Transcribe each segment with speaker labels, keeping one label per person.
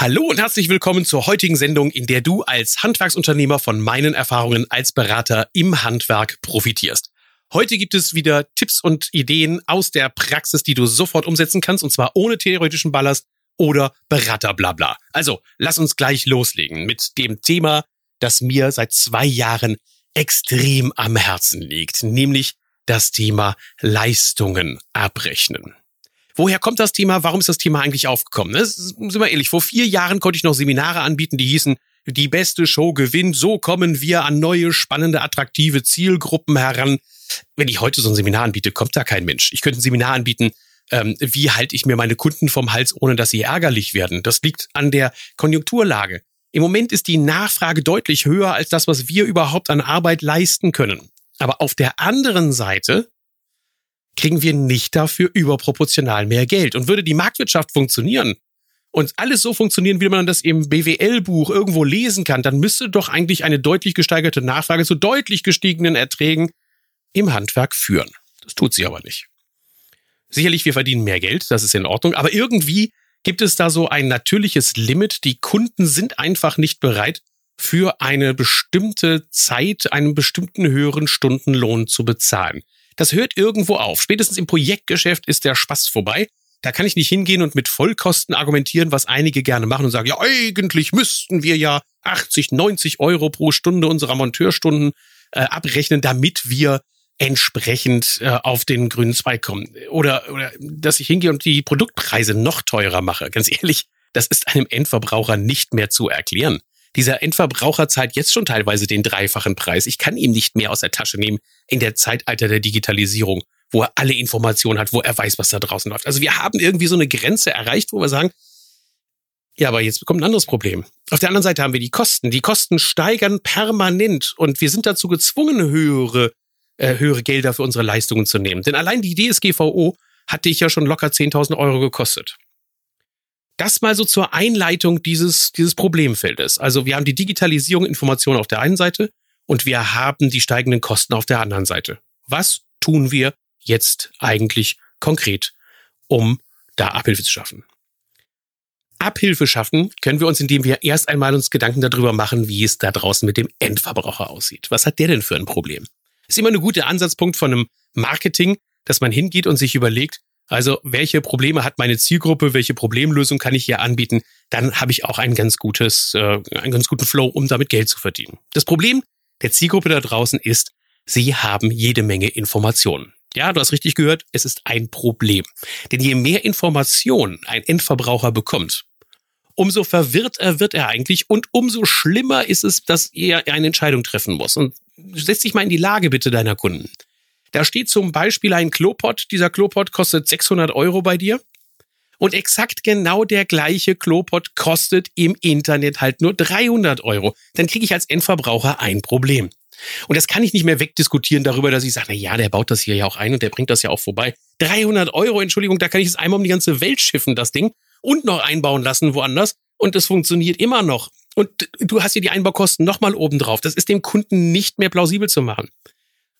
Speaker 1: Hallo und herzlich willkommen zur heutigen Sendung, in der du als Handwerksunternehmer von meinen Erfahrungen als Berater im Handwerk profitierst. Heute gibt es wieder Tipps und Ideen aus der Praxis, die du sofort umsetzen kannst, und zwar ohne theoretischen Ballast oder Beraterblabla. Also, lass uns gleich loslegen mit dem Thema, das mir seit zwei Jahren extrem am Herzen liegt, nämlich das Thema Leistungen abrechnen. Woher kommt das Thema? Warum ist das Thema eigentlich aufgekommen? Ist, sind wir ehrlich, vor vier Jahren konnte ich noch Seminare anbieten, die hießen, die beste Show gewinnt, so kommen wir an neue, spannende, attraktive Zielgruppen heran. Wenn ich heute so ein Seminar anbiete, kommt da kein Mensch. Ich könnte ein Seminar anbieten, ähm, wie halte ich mir meine Kunden vom Hals, ohne dass sie ärgerlich werden. Das liegt an der Konjunkturlage. Im Moment ist die Nachfrage deutlich höher als das, was wir überhaupt an Arbeit leisten können. Aber auf der anderen Seite kriegen wir nicht dafür überproportional mehr Geld. Und würde die Marktwirtschaft funktionieren und alles so funktionieren, wie man das im BWL-Buch irgendwo lesen kann, dann müsste doch eigentlich eine deutlich gesteigerte Nachfrage zu deutlich gestiegenen Erträgen im Handwerk führen. Das tut sie aber nicht. Sicherlich, wir verdienen mehr Geld, das ist in Ordnung, aber irgendwie gibt es da so ein natürliches Limit. Die Kunden sind einfach nicht bereit, für eine bestimmte Zeit einen bestimmten höheren Stundenlohn zu bezahlen. Das hört irgendwo auf. Spätestens im Projektgeschäft ist der Spaß vorbei. Da kann ich nicht hingehen und mit Vollkosten argumentieren, was einige gerne machen und sagen, ja, eigentlich müssten wir ja 80, 90 Euro pro Stunde unserer Monteurstunden äh, abrechnen, damit wir entsprechend äh, auf den grünen Zweig kommen. Oder, oder dass ich hingehe und die Produktpreise noch teurer mache. Ganz ehrlich, das ist einem Endverbraucher nicht mehr zu erklären. Dieser Endverbraucher zahlt jetzt schon teilweise den dreifachen Preis. Ich kann ihm nicht mehr aus der Tasche nehmen in der Zeitalter der Digitalisierung, wo er alle Informationen hat, wo er weiß, was da draußen läuft. Also wir haben irgendwie so eine Grenze erreicht, wo wir sagen, ja, aber jetzt kommt ein anderes Problem. Auf der anderen Seite haben wir die Kosten. Die Kosten steigern permanent und wir sind dazu gezwungen, höhere, äh, höhere Gelder für unsere Leistungen zu nehmen. Denn allein die DSGVO hatte ich ja schon locker 10.000 Euro gekostet. Das mal so zur Einleitung dieses, dieses Problemfeldes. Also wir haben die Digitalisierung Information auf der einen Seite und wir haben die steigenden Kosten auf der anderen Seite. Was tun wir jetzt eigentlich konkret, um da Abhilfe zu schaffen? Abhilfe schaffen können wir uns, indem wir erst einmal uns Gedanken darüber machen, wie es da draußen mit dem Endverbraucher aussieht. Was hat der denn für ein Problem? Ist immer ein guter Ansatzpunkt von einem Marketing, dass man hingeht und sich überlegt, also welche Probleme hat meine Zielgruppe, welche Problemlösung kann ich hier anbieten, dann habe ich auch ein ganz gutes, äh, einen ganz guten Flow, um damit Geld zu verdienen. Das Problem der Zielgruppe da draußen ist, sie haben jede Menge Informationen. Ja, du hast richtig gehört, es ist ein Problem. Denn je mehr Informationen ein Endverbraucher bekommt, umso verwirrter wird er eigentlich und umso schlimmer ist es, dass er eine Entscheidung treffen muss. Und setz dich mal in die Lage bitte deiner Kunden. Da steht zum Beispiel ein Klopot. Dieser Klopot kostet 600 Euro bei dir. Und exakt genau der gleiche Klopot kostet im Internet halt nur 300 Euro. Dann kriege ich als Endverbraucher ein Problem. Und das kann ich nicht mehr wegdiskutieren darüber, dass ich sage, na ja, der baut das hier ja auch ein und der bringt das ja auch vorbei. 300 Euro, Entschuldigung, da kann ich es einmal um die ganze Welt schiffen, das Ding, und noch einbauen lassen woanders. Und es funktioniert immer noch. Und du hast hier die Einbaukosten nochmal oben drauf. Das ist dem Kunden nicht mehr plausibel zu machen.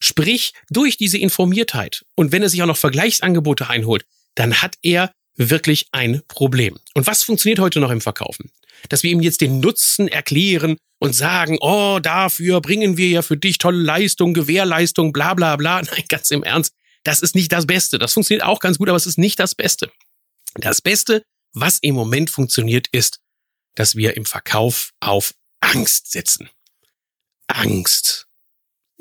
Speaker 1: Sprich, durch diese Informiertheit und wenn er sich auch noch Vergleichsangebote einholt, dann hat er wirklich ein Problem. Und was funktioniert heute noch im Verkaufen? Dass wir ihm jetzt den Nutzen erklären und sagen, oh, dafür bringen wir ja für dich tolle Leistung, Gewährleistung, bla bla bla. Nein, ganz im Ernst, das ist nicht das Beste. Das funktioniert auch ganz gut, aber es ist nicht das Beste. Das Beste, was im Moment funktioniert, ist, dass wir im Verkauf auf Angst setzen. Angst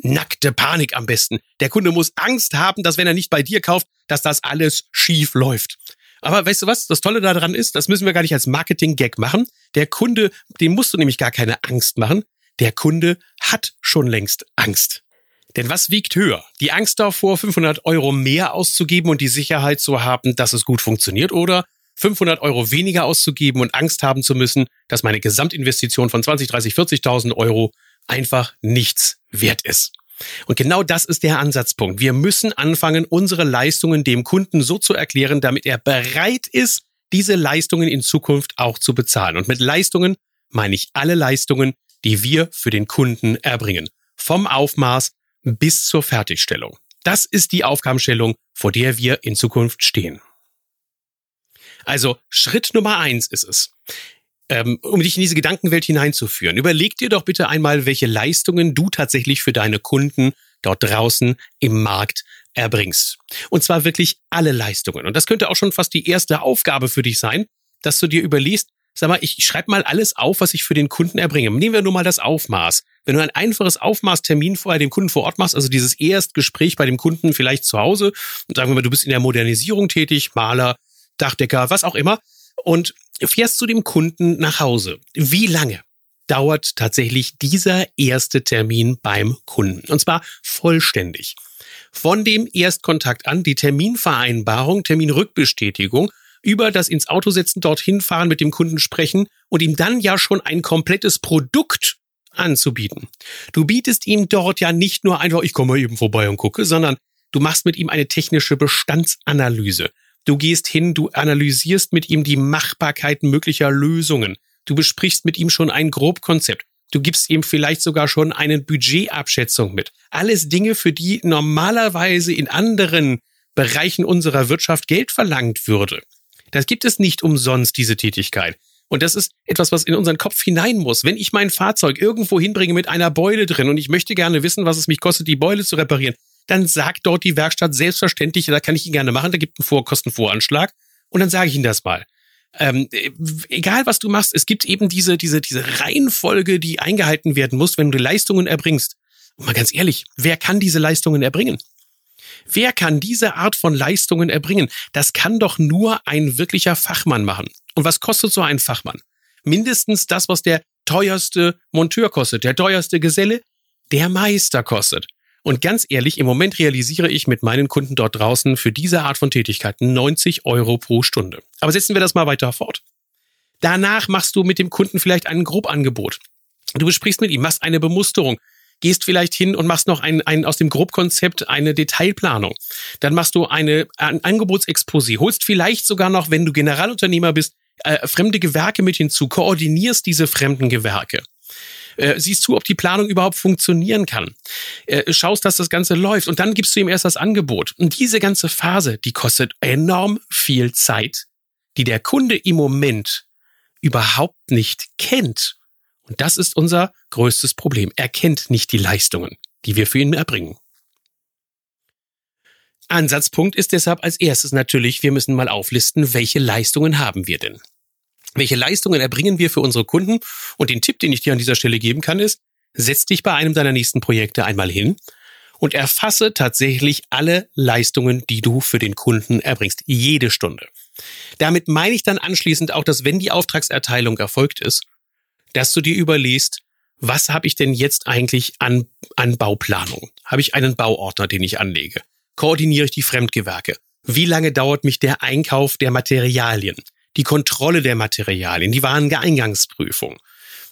Speaker 1: nackte Panik am besten. Der Kunde muss Angst haben, dass wenn er nicht bei dir kauft, dass das alles schief läuft. Aber weißt du was? Das Tolle daran ist, das müssen wir gar nicht als Marketing-Gag machen. Der Kunde, dem musst du nämlich gar keine Angst machen. Der Kunde hat schon längst Angst. Denn was wiegt höher? Die Angst davor, 500 Euro mehr auszugeben und die Sicherheit zu haben, dass es gut funktioniert oder 500 Euro weniger auszugeben und Angst haben zu müssen, dass meine Gesamtinvestition von 20, 30, 40.000 Euro einfach nichts wert ist. Und genau das ist der Ansatzpunkt. Wir müssen anfangen, unsere Leistungen dem Kunden so zu erklären, damit er bereit ist, diese Leistungen in Zukunft auch zu bezahlen. Und mit Leistungen meine ich alle Leistungen, die wir für den Kunden erbringen. Vom Aufmaß bis zur Fertigstellung. Das ist die Aufgabenstellung, vor der wir in Zukunft stehen. Also Schritt Nummer eins ist es. Ähm, um dich in diese Gedankenwelt hineinzuführen. Überleg dir doch bitte einmal, welche Leistungen du tatsächlich für deine Kunden dort draußen im Markt erbringst. Und zwar wirklich alle Leistungen. Und das könnte auch schon fast die erste Aufgabe für dich sein, dass du dir überlegst, sag mal, ich schreibe mal alles auf, was ich für den Kunden erbringe. Nehmen wir nur mal das Aufmaß. Wenn du ein einfaches Aufmaßtermin vorher dem Kunden vor Ort machst, also dieses Erstgespräch bei dem Kunden vielleicht zu Hause, und sagen wir mal, du bist in der Modernisierung tätig, Maler, Dachdecker, was auch immer, und fährst zu dem Kunden nach Hause. Wie lange dauert tatsächlich dieser erste Termin beim Kunden? Und zwar vollständig. Von dem Erstkontakt an, die Terminvereinbarung, Terminrückbestätigung, über das ins Auto setzen, dorthin fahren, mit dem Kunden sprechen und ihm dann ja schon ein komplettes Produkt anzubieten. Du bietest ihm dort ja nicht nur einfach, ich komme mal eben vorbei und gucke, sondern du machst mit ihm eine technische Bestandsanalyse. Du gehst hin, du analysierst mit ihm die Machbarkeit möglicher Lösungen. Du besprichst mit ihm schon ein Grobkonzept. Du gibst ihm vielleicht sogar schon eine Budgetabschätzung mit. Alles Dinge, für die normalerweise in anderen Bereichen unserer Wirtschaft Geld verlangt würde. Das gibt es nicht umsonst, diese Tätigkeit. Und das ist etwas, was in unseren Kopf hinein muss. Wenn ich mein Fahrzeug irgendwo hinbringe mit einer Beule drin und ich möchte gerne wissen, was es mich kostet, die Beule zu reparieren, dann sagt dort die Werkstatt selbstverständlich, da kann ich ihn gerne machen, da gibt einen Vor Kostenvoranschlag und dann sage ich Ihnen das mal. Ähm, egal was du machst, es gibt eben diese, diese, diese Reihenfolge, die eingehalten werden muss, wenn du Leistungen erbringst. Und mal ganz ehrlich, wer kann diese Leistungen erbringen? Wer kann diese Art von Leistungen erbringen? Das kann doch nur ein wirklicher Fachmann machen. Und was kostet so ein Fachmann? Mindestens das, was der teuerste Monteur kostet, der teuerste Geselle, der Meister kostet. Und ganz ehrlich, im Moment realisiere ich mit meinen Kunden dort draußen für diese Art von Tätigkeiten 90 Euro pro Stunde. Aber setzen wir das mal weiter fort. Danach machst du mit dem Kunden vielleicht ein Grobangebot. Du besprichst mit ihm, machst eine Bemusterung, gehst vielleicht hin und machst noch ein, ein aus dem Grobkonzept eine Detailplanung. Dann machst du eine ein Angebotsexposé, holst vielleicht sogar noch, wenn du Generalunternehmer bist, äh, fremde Gewerke mit hinzu, koordinierst diese fremden Gewerke. Äh, siehst du, ob die Planung überhaupt funktionieren kann. Äh, schaust, dass das Ganze läuft und dann gibst du ihm erst das Angebot. Und diese ganze Phase, die kostet enorm viel Zeit, die der Kunde im Moment überhaupt nicht kennt. Und das ist unser größtes Problem. Er kennt nicht die Leistungen, die wir für ihn erbringen. Ansatzpunkt ist deshalb als erstes natürlich, wir müssen mal auflisten, welche Leistungen haben wir denn? Welche Leistungen erbringen wir für unsere Kunden? Und den Tipp, den ich dir an dieser Stelle geben kann, ist, setz dich bei einem deiner nächsten Projekte einmal hin und erfasse tatsächlich alle Leistungen, die du für den Kunden erbringst. Jede Stunde. Damit meine ich dann anschließend auch, dass wenn die Auftragserteilung erfolgt ist, dass du dir überlegst, was habe ich denn jetzt eigentlich an, an Bauplanung? Habe ich einen Bauordner, den ich anlege? Koordiniere ich die Fremdgewerke? Wie lange dauert mich der Einkauf der Materialien? Die Kontrolle der Materialien, die Wareneingangsprüfung,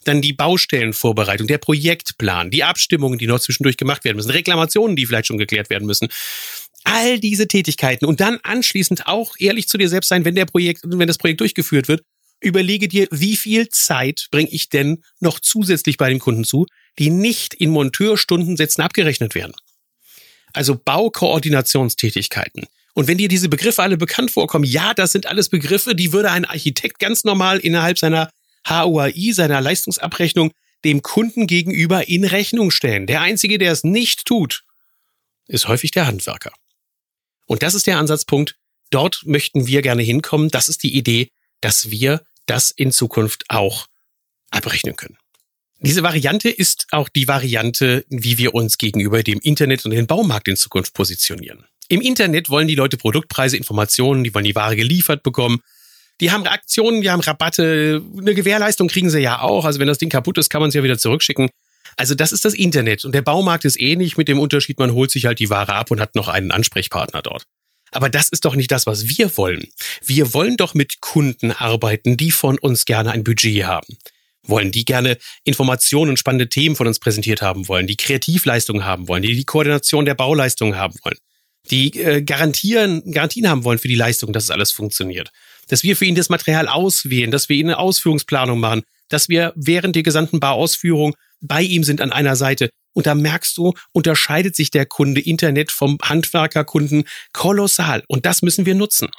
Speaker 1: dann die Baustellenvorbereitung, der Projektplan, die Abstimmungen, die noch zwischendurch gemacht werden müssen, Reklamationen, die vielleicht schon geklärt werden müssen. All diese Tätigkeiten und dann anschließend auch ehrlich zu dir selbst sein, wenn der Projekt, wenn das Projekt durchgeführt wird, überlege dir, wie viel Zeit bringe ich denn noch zusätzlich bei dem Kunden zu, die nicht in Monteurstundensätzen abgerechnet werden. Also Baukoordinationstätigkeiten, und wenn dir diese Begriffe alle bekannt vorkommen, ja, das sind alles Begriffe, die würde ein Architekt ganz normal innerhalb seiner HUAI, seiner Leistungsabrechnung, dem Kunden gegenüber in Rechnung stellen. Der Einzige, der es nicht tut, ist häufig der Handwerker. Und das ist der Ansatzpunkt. Dort möchten wir gerne hinkommen. Das ist die Idee, dass wir das in Zukunft auch abrechnen können. Diese Variante ist auch die Variante, wie wir uns gegenüber dem Internet und dem Baumarkt in Zukunft positionieren. Im Internet wollen die Leute Produktpreise, Informationen, die wollen die Ware geliefert bekommen. Die haben Aktionen, die haben Rabatte, eine Gewährleistung kriegen sie ja auch. Also wenn das Ding kaputt ist, kann man es ja wieder zurückschicken. Also das ist das Internet und der Baumarkt ist ähnlich mit dem Unterschied, man holt sich halt die Ware ab und hat noch einen Ansprechpartner dort. Aber das ist doch nicht das, was wir wollen. Wir wollen doch mit Kunden arbeiten, die von uns gerne ein Budget haben. Wollen, die gerne Informationen und spannende Themen von uns präsentiert haben wollen, die Kreativleistungen haben wollen, die die Koordination der Bauleistungen haben wollen die äh, garantieren, Garantien haben wollen für die Leistung, dass es alles funktioniert. Dass wir für ihn das Material auswählen, dass wir ihn eine Ausführungsplanung machen, dass wir während der gesamten Bauausführung bei ihm sind an einer Seite. Und da merkst du, unterscheidet sich der Kunde Internet vom Handwerkerkunden kolossal. Und das müssen wir nutzen.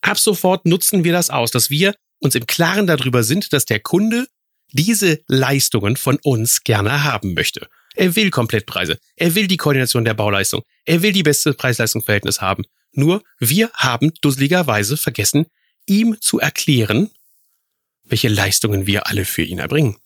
Speaker 1: Ab sofort nutzen wir das aus, dass wir uns im Klaren darüber sind, dass der Kunde diese Leistungen von uns gerne haben möchte. Er will Komplettpreise. Er will die Koordination der Bauleistung. Er will die beste Preis-Leistung-Verhältnis haben. Nur wir haben dusseligerweise vergessen, ihm zu erklären, welche Leistungen wir alle für ihn erbringen.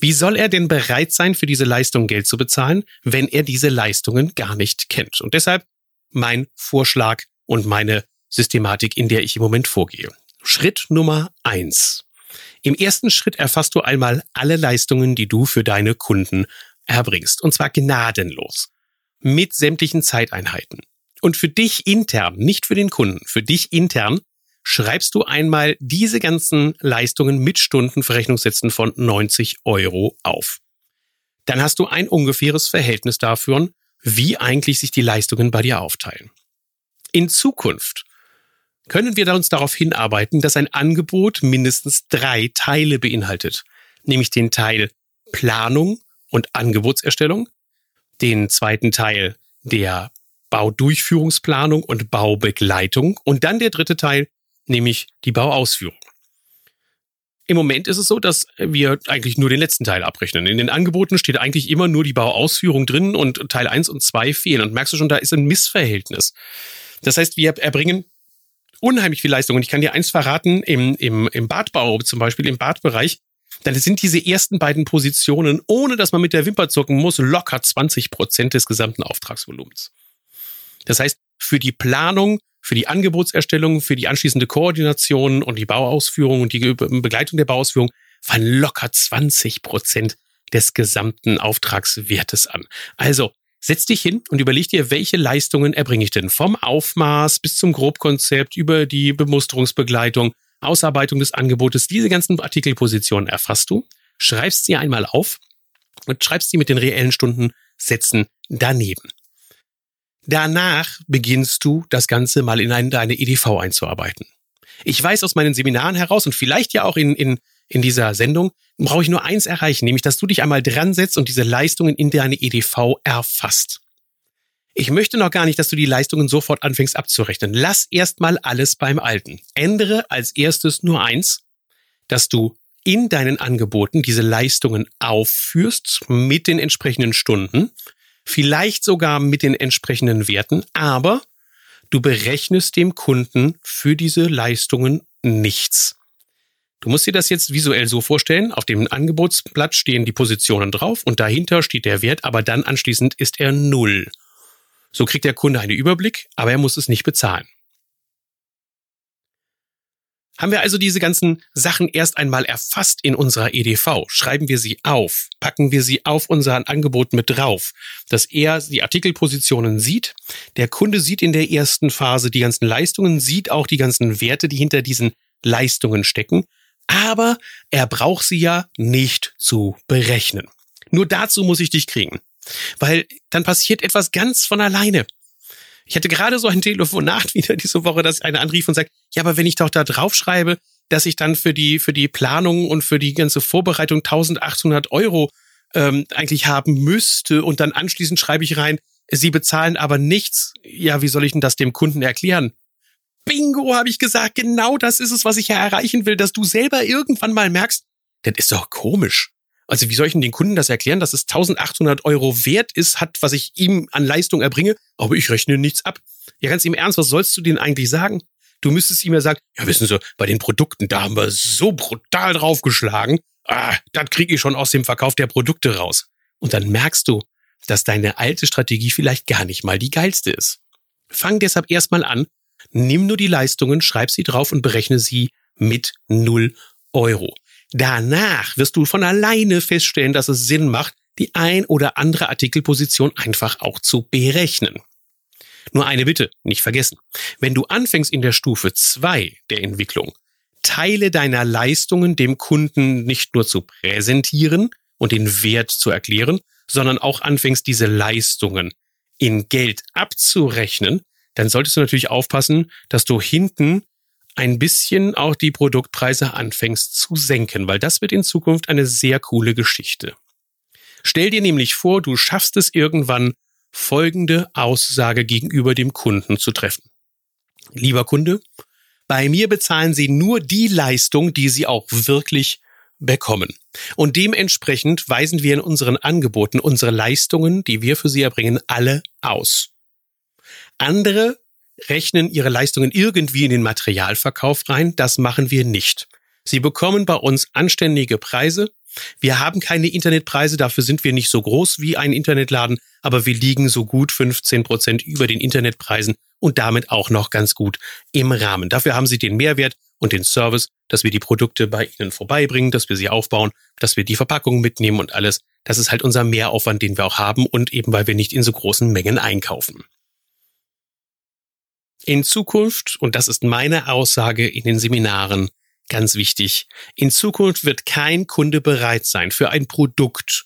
Speaker 1: Wie soll er denn bereit sein, für diese Leistung Geld zu bezahlen, wenn er diese Leistungen gar nicht kennt? Und deshalb mein Vorschlag und meine Systematik, in der ich im Moment vorgehe. Schritt Nummer eins. Im ersten Schritt erfasst du einmal alle Leistungen, die du für deine Kunden erbringst. Und zwar gnadenlos. Mit sämtlichen Zeiteinheiten. Und für dich intern, nicht für den Kunden, für dich intern, schreibst du einmal diese ganzen Leistungen mit Stundenverrechnungssätzen von 90 Euro auf. Dann hast du ein ungefähres Verhältnis dafür, wie eigentlich sich die Leistungen bei dir aufteilen. In Zukunft können wir uns darauf hinarbeiten, dass ein Angebot mindestens drei Teile beinhaltet, nämlich den Teil Planung und Angebotserstellung, den zweiten Teil der Baudurchführungsplanung und Baubegleitung und dann der dritte Teil, nämlich die Bauausführung. Im Moment ist es so, dass wir eigentlich nur den letzten Teil abrechnen. In den Angeboten steht eigentlich immer nur die Bauausführung drin und Teil 1 und 2 fehlen. Und merkst du schon, da ist ein Missverhältnis. Das heißt, wir erbringen unheimlich viel Leistung. Und ich kann dir eins verraten, im, im, im Badbau zum Beispiel, im Badbereich, dann sind diese ersten beiden Positionen, ohne dass man mit der Wimper zucken muss, locker 20 Prozent des gesamten Auftragsvolumens. Das heißt, für die Planung, für die Angebotserstellung, für die anschließende Koordination und die Bauausführung und die Begleitung der Bauausführung fallen locker 20 Prozent des gesamten Auftragswertes an. Also Setz dich hin und überleg dir, welche Leistungen erbringe ich denn? Vom Aufmaß bis zum Grobkonzept über die Bemusterungsbegleitung, Ausarbeitung des Angebotes. Diese ganzen Artikelpositionen erfasst du, schreibst sie einmal auf und schreibst sie mit den reellen Stundensätzen daneben. Danach beginnst du das Ganze mal in deine EDV einzuarbeiten. Ich weiß aus meinen Seminaren heraus und vielleicht ja auch in, in in dieser Sendung, brauche ich nur eins erreichen, nämlich dass du dich einmal dran setzt und diese Leistungen in deine EDV erfasst. Ich möchte noch gar nicht, dass du die Leistungen sofort anfängst abzurechnen. Lass erstmal alles beim Alten. Ändere als erstes nur eins, dass du in deinen Angeboten diese Leistungen aufführst mit den entsprechenden Stunden, vielleicht sogar mit den entsprechenden Werten, aber du berechnest dem Kunden für diese Leistungen nichts. Du musst dir das jetzt visuell so vorstellen. Auf dem Angebotsblatt stehen die Positionen drauf und dahinter steht der Wert, aber dann anschließend ist er null. So kriegt der Kunde einen Überblick, aber er muss es nicht bezahlen. Haben wir also diese ganzen Sachen erst einmal erfasst in unserer EDV, schreiben wir sie auf, packen wir sie auf unser Angebot mit drauf, dass er die Artikelpositionen sieht, der Kunde sieht in der ersten Phase die ganzen Leistungen, sieht auch die ganzen Werte, die hinter diesen Leistungen stecken aber er braucht sie ja nicht zu berechnen. Nur dazu muss ich dich kriegen, weil dann passiert etwas ganz von alleine. Ich hatte gerade so ein Telefonat wieder diese Woche, dass einer anrief und sagt, ja, aber wenn ich doch da draufschreibe, dass ich dann für die, für die Planung und für die ganze Vorbereitung 1800 Euro ähm, eigentlich haben müsste und dann anschließend schreibe ich rein, Sie bezahlen aber nichts. Ja, wie soll ich denn das dem Kunden erklären? Bingo, habe ich gesagt. Genau das ist es, was ich ja erreichen will, dass du selber irgendwann mal merkst, das ist doch komisch. Also wie soll ich denn den Kunden das erklären, dass es 1800 Euro wert ist, hat, was ich ihm an Leistung erbringe, aber ich rechne nichts ab. Ja, ganz im Ernst, was sollst du denen eigentlich sagen? Du müsstest ihm ja sagen, ja, wissen Sie, bei den Produkten, da haben wir so brutal draufgeschlagen. Ah, das kriege ich schon aus dem Verkauf der Produkte raus. Und dann merkst du, dass deine alte Strategie vielleicht gar nicht mal die geilste ist. Fang deshalb erstmal an, Nimm nur die Leistungen, schreib sie drauf und berechne sie mit 0 Euro. Danach wirst du von alleine feststellen, dass es Sinn macht, die ein oder andere Artikelposition einfach auch zu berechnen. Nur eine Bitte, nicht vergessen. Wenn du anfängst in der Stufe 2 der Entwicklung, Teile deiner Leistungen dem Kunden nicht nur zu präsentieren und den Wert zu erklären, sondern auch anfängst, diese Leistungen in Geld abzurechnen, dann solltest du natürlich aufpassen, dass du hinten ein bisschen auch die Produktpreise anfängst zu senken, weil das wird in Zukunft eine sehr coole Geschichte. Stell dir nämlich vor, du schaffst es irgendwann, folgende Aussage gegenüber dem Kunden zu treffen. Lieber Kunde, Bei mir bezahlen Sie nur die Leistung, die Sie auch wirklich bekommen. Und dementsprechend weisen wir in unseren Angeboten unsere Leistungen, die wir für Sie erbringen, alle aus. Andere rechnen ihre Leistungen irgendwie in den Materialverkauf rein. Das machen wir nicht. Sie bekommen bei uns anständige Preise. Wir haben keine Internetpreise, dafür sind wir nicht so groß wie ein Internetladen, aber wir liegen so gut 15 Prozent über den Internetpreisen und damit auch noch ganz gut im Rahmen. Dafür haben Sie den Mehrwert und den Service, dass wir die Produkte bei Ihnen vorbeibringen, dass wir sie aufbauen, dass wir die Verpackungen mitnehmen und alles. Das ist halt unser Mehraufwand, den wir auch haben und eben weil wir nicht in so großen Mengen einkaufen. In Zukunft, und das ist meine Aussage in den Seminaren, ganz wichtig, in Zukunft wird kein Kunde bereit sein, für ein Produkt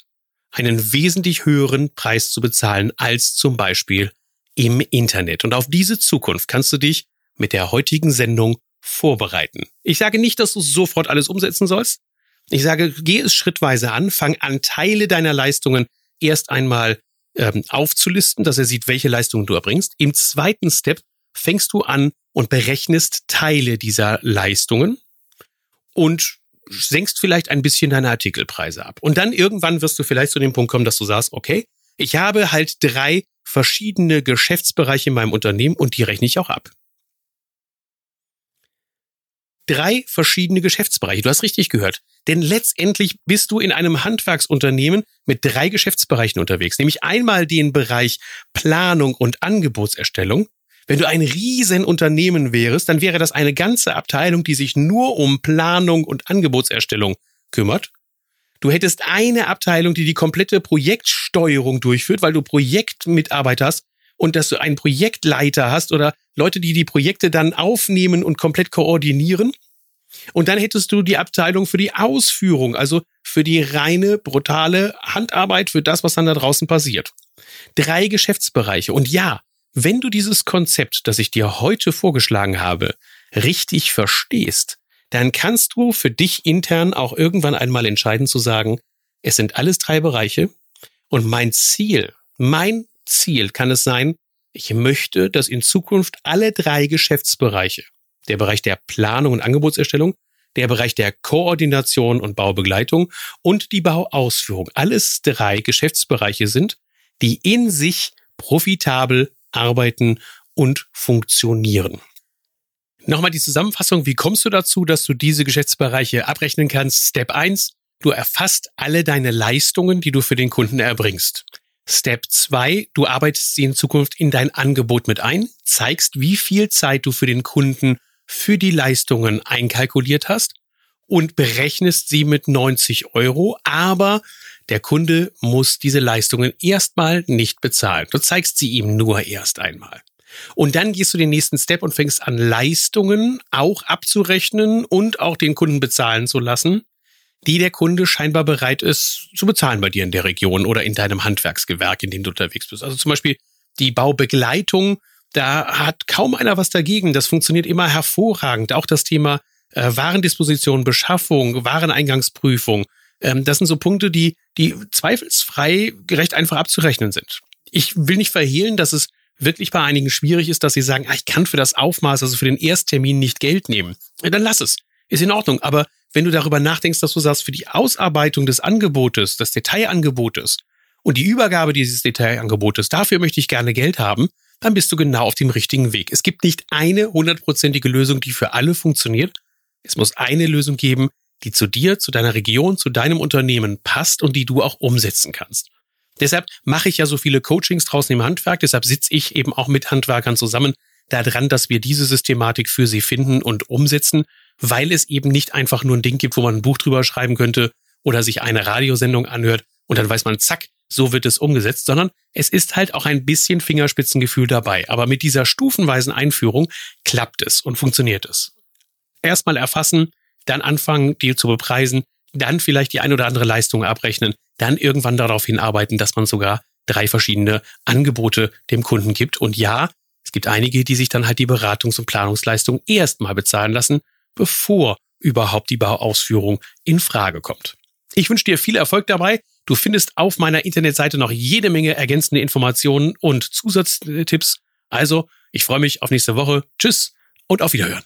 Speaker 1: einen wesentlich höheren Preis zu bezahlen als zum Beispiel im Internet. Und auf diese Zukunft kannst du dich mit der heutigen Sendung vorbereiten. Ich sage nicht, dass du sofort alles umsetzen sollst. Ich sage, geh es schrittweise an, fang an, Teile deiner Leistungen erst einmal ähm, aufzulisten, dass er sieht, welche Leistungen du erbringst. Im zweiten Step fängst du an und berechnest Teile dieser Leistungen und senkst vielleicht ein bisschen deine Artikelpreise ab. Und dann irgendwann wirst du vielleicht zu dem Punkt kommen, dass du sagst, okay, ich habe halt drei verschiedene Geschäftsbereiche in meinem Unternehmen und die rechne ich auch ab. Drei verschiedene Geschäftsbereiche. Du hast richtig gehört. Denn letztendlich bist du in einem Handwerksunternehmen mit drei Geschäftsbereichen unterwegs. Nämlich einmal den Bereich Planung und Angebotserstellung. Wenn du ein Riesenunternehmen wärst, dann wäre das eine ganze Abteilung, die sich nur um Planung und Angebotserstellung kümmert. Du hättest eine Abteilung, die die komplette Projektsteuerung durchführt, weil du Projektmitarbeiter hast und dass du einen Projektleiter hast oder Leute, die die Projekte dann aufnehmen und komplett koordinieren. Und dann hättest du die Abteilung für die Ausführung, also für die reine, brutale Handarbeit, für das, was dann da draußen passiert. Drei Geschäftsbereiche. Und ja, wenn du dieses Konzept, das ich dir heute vorgeschlagen habe, richtig verstehst, dann kannst du für dich intern auch irgendwann einmal entscheiden zu sagen, es sind alles drei Bereiche und mein Ziel, mein Ziel kann es sein, ich möchte, dass in Zukunft alle drei Geschäftsbereiche, der Bereich der Planung und Angebotserstellung, der Bereich der Koordination und Baubegleitung und die Bauausführung, alles drei Geschäftsbereiche sind, die in sich profitabel arbeiten und funktionieren. Nochmal die Zusammenfassung. Wie kommst du dazu, dass du diese Geschäftsbereiche abrechnen kannst? Step 1. Du erfasst alle deine Leistungen, die du für den Kunden erbringst. Step 2. Du arbeitest sie in Zukunft in dein Angebot mit ein, zeigst, wie viel Zeit du für den Kunden für die Leistungen einkalkuliert hast und berechnest sie mit 90 Euro, aber der Kunde muss diese Leistungen erstmal nicht bezahlen. Du zeigst sie ihm nur erst einmal. Und dann gehst du den nächsten Step und fängst an, Leistungen auch abzurechnen und auch den Kunden bezahlen zu lassen, die der Kunde scheinbar bereit ist zu bezahlen bei dir in der Region oder in deinem Handwerksgewerk, in dem du unterwegs bist. Also zum Beispiel die Baubegleitung, da hat kaum einer was dagegen. Das funktioniert immer hervorragend. Auch das Thema äh, Warendisposition, Beschaffung, Wareneingangsprüfung, ähm, das sind so Punkte, die, die zweifelsfrei gerecht einfach abzurechnen sind. Ich will nicht verhehlen, dass es wirklich bei einigen schwierig ist, dass sie sagen, ah, ich kann für das Aufmaß, also für den Ersttermin nicht Geld nehmen. Dann lass es. Ist in Ordnung. Aber wenn du darüber nachdenkst, dass du sagst, für die Ausarbeitung des Angebotes, des Detailangebotes und die Übergabe dieses Detailangebotes, dafür möchte ich gerne Geld haben, dann bist du genau auf dem richtigen Weg. Es gibt nicht eine hundertprozentige Lösung, die für alle funktioniert. Es muss eine Lösung geben, die zu dir, zu deiner Region, zu deinem Unternehmen passt und die du auch umsetzen kannst. Deshalb mache ich ja so viele Coachings draußen im Handwerk, deshalb sitze ich eben auch mit Handwerkern zusammen daran, dass wir diese Systematik für sie finden und umsetzen, weil es eben nicht einfach nur ein Ding gibt, wo man ein Buch drüber schreiben könnte oder sich eine Radiosendung anhört und dann weiß man, zack, so wird es umgesetzt, sondern es ist halt auch ein bisschen Fingerspitzengefühl dabei. Aber mit dieser stufenweisen Einführung klappt es und funktioniert es. Erstmal erfassen, dann anfangen, die zu bepreisen, dann vielleicht die ein oder andere Leistung abrechnen, dann irgendwann darauf hinarbeiten, dass man sogar drei verschiedene Angebote dem Kunden gibt. Und ja, es gibt einige, die sich dann halt die Beratungs- und Planungsleistung erstmal bezahlen lassen, bevor überhaupt die Bauausführung in Frage kommt. Ich wünsche dir viel Erfolg dabei. Du findest auf meiner Internetseite noch jede Menge ergänzende Informationen und Zusatztipps. Also, ich freue mich auf nächste Woche. Tschüss und auf Wiederhören.